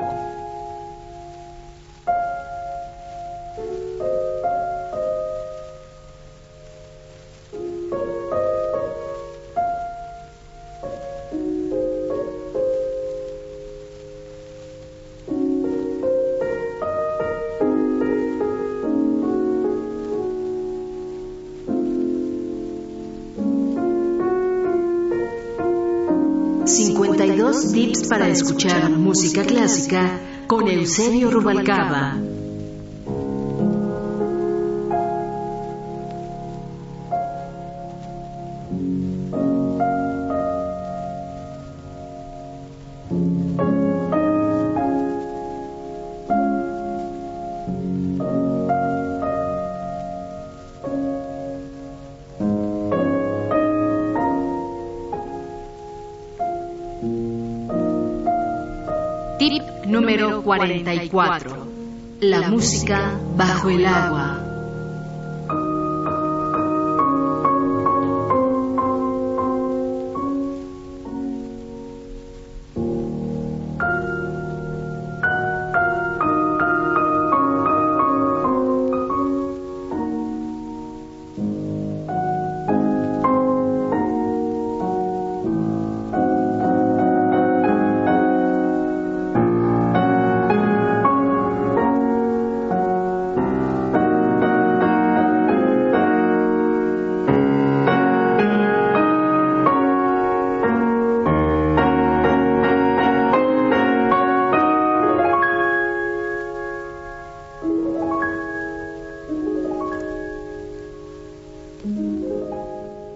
Amen. Para escuchar música clásica con Eusebio Rubalcaba. Número 44. La música bajo el agua.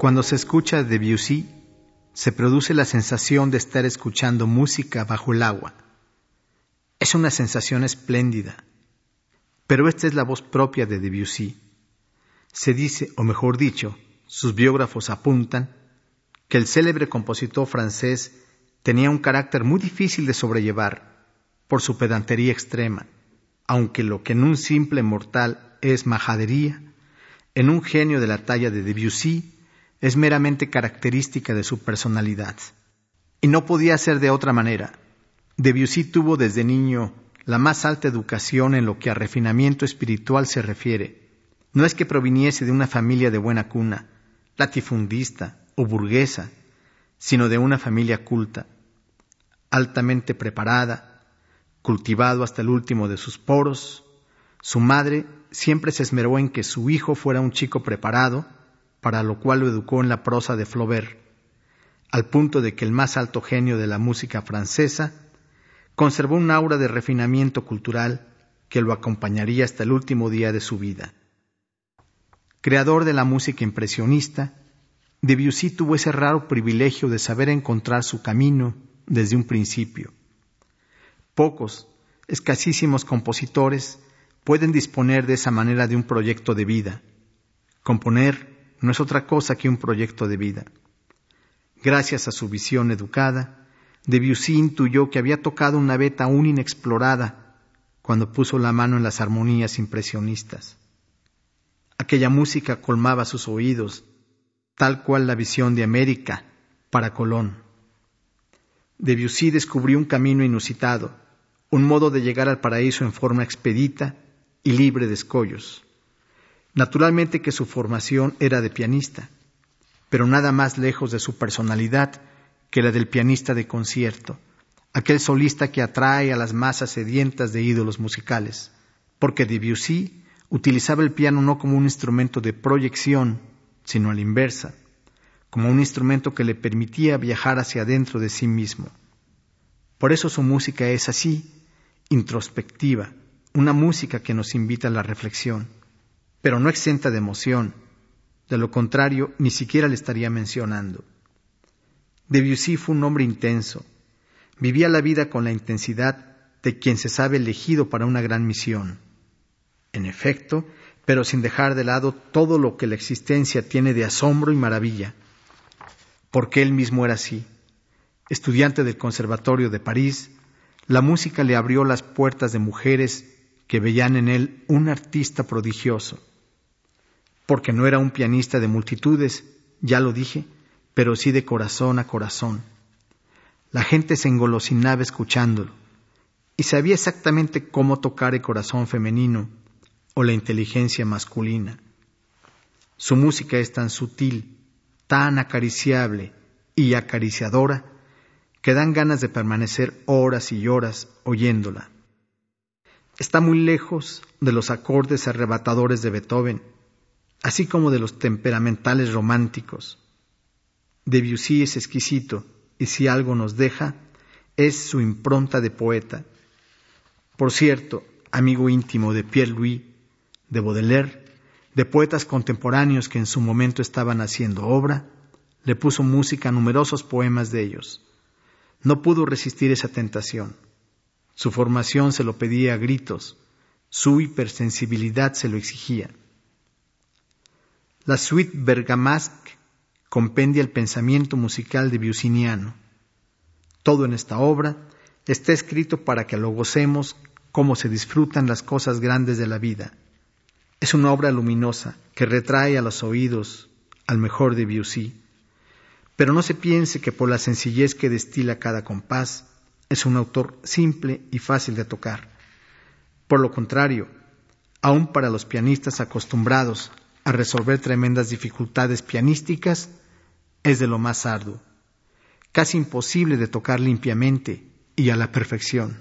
Cuando se escucha Debussy, se produce la sensación de estar escuchando música bajo el agua. Es una sensación espléndida, pero esta es la voz propia de Debussy. Se dice, o mejor dicho, sus biógrafos apuntan, que el célebre compositor francés tenía un carácter muy difícil de sobrellevar por su pedantería extrema, aunque lo que en un simple mortal es majadería, en un genio de la talla de Debussy es meramente característica de su personalidad. Y no podía ser de otra manera. Debussy tuvo desde niño la más alta educación en lo que a refinamiento espiritual se refiere. No es que proviniese de una familia de buena cuna, latifundista o burguesa, sino de una familia culta, altamente preparada, cultivado hasta el último de sus poros. Su madre siempre se esmeró en que su hijo fuera un chico preparado, para lo cual lo educó en la prosa de Flaubert, al punto de que el más alto genio de la música francesa conservó un aura de refinamiento cultural que lo acompañaría hasta el último día de su vida. Creador de la música impresionista, Debussy tuvo ese raro privilegio de saber encontrar su camino desde un principio. Pocos, escasísimos compositores pueden disponer de esa manera de un proyecto de vida. Componer no es otra cosa que un proyecto de vida. Gracias a su visión educada, Debussy intuyó que había tocado una veta aún inexplorada cuando puso la mano en las armonías impresionistas. Aquella música colmaba sus oídos, tal cual la visión de América para Colón. Debussy descubrió un camino inusitado, un modo de llegar al paraíso en forma expedita y libre de escollos. Naturalmente que su formación era de pianista, pero nada más lejos de su personalidad que la del pianista de concierto, aquel solista que atrae a las masas sedientas de ídolos musicales, porque Debussy utilizaba el piano no como un instrumento de proyección, sino a la inversa, como un instrumento que le permitía viajar hacia adentro de sí mismo. Por eso su música es así, introspectiva, una música que nos invita a la reflexión pero no exenta de emoción. De lo contrario, ni siquiera le estaría mencionando. Debussy fue un hombre intenso. Vivía la vida con la intensidad de quien se sabe elegido para una gran misión. En efecto, pero sin dejar de lado todo lo que la existencia tiene de asombro y maravilla, porque él mismo era así. Estudiante del Conservatorio de París, la música le abrió las puertas de mujeres que veían en él un artista prodigioso porque no era un pianista de multitudes, ya lo dije, pero sí de corazón a corazón. La gente se engolosinaba escuchándolo, y sabía exactamente cómo tocar el corazón femenino o la inteligencia masculina. Su música es tan sutil, tan acariciable y acariciadora que dan ganas de permanecer horas y horas oyéndola. Está muy lejos de los acordes arrebatadores de Beethoven, así como de los temperamentales románticos. Debussy es exquisito y si algo nos deja es su impronta de poeta. Por cierto, amigo íntimo de Pierre Louis, de Baudelaire, de poetas contemporáneos que en su momento estaban haciendo obra, le puso música a numerosos poemas de ellos. No pudo resistir esa tentación. Su formación se lo pedía a gritos, su hipersensibilidad se lo exigía. La suite Bergamasque compendia el pensamiento musical de Biusiniano. Todo en esta obra está escrito para que lo gocemos como se disfrutan las cosas grandes de la vida. Es una obra luminosa que retrae a los oídos al mejor de Debussy. Pero no se piense que por la sencillez que destila cada compás es un autor simple y fácil de tocar. Por lo contrario, aun para los pianistas acostumbrados a resolver tremendas dificultades pianísticas, es de lo más arduo, casi imposible de tocar limpiamente y a la perfección.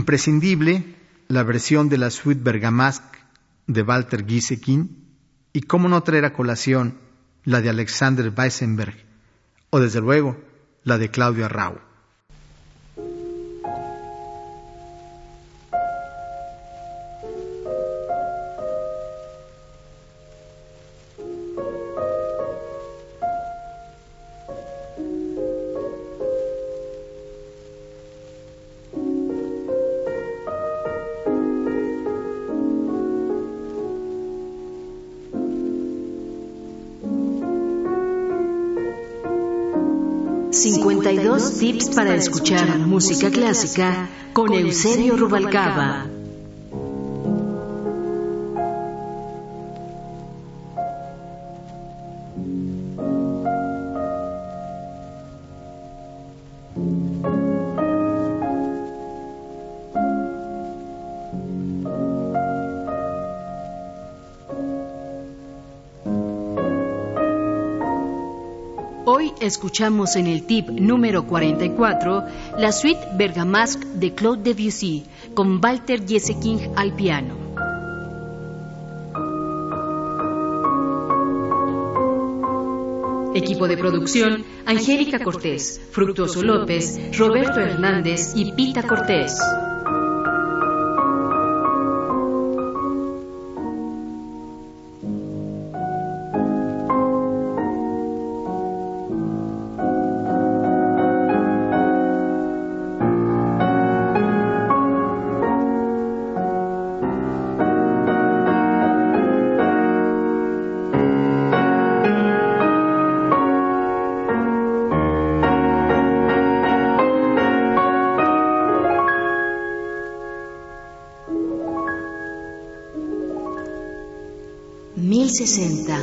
Imprescindible la versión de la suite Bergamasque de Walter Gieseking y cómo no traer a colación la de Alexander Weissenberg o desde luego la de Claudio Arrau. Para escuchar música clásica con Eusebio Rubalcaba. Escuchamos en el tip número 44 la suite Bergamasque de Claude Debussy con Walter King al piano. Equipo de producción, Angélica Cortés, Fructuoso López, Roberto Hernández y Pita Cortés. 1060 AM.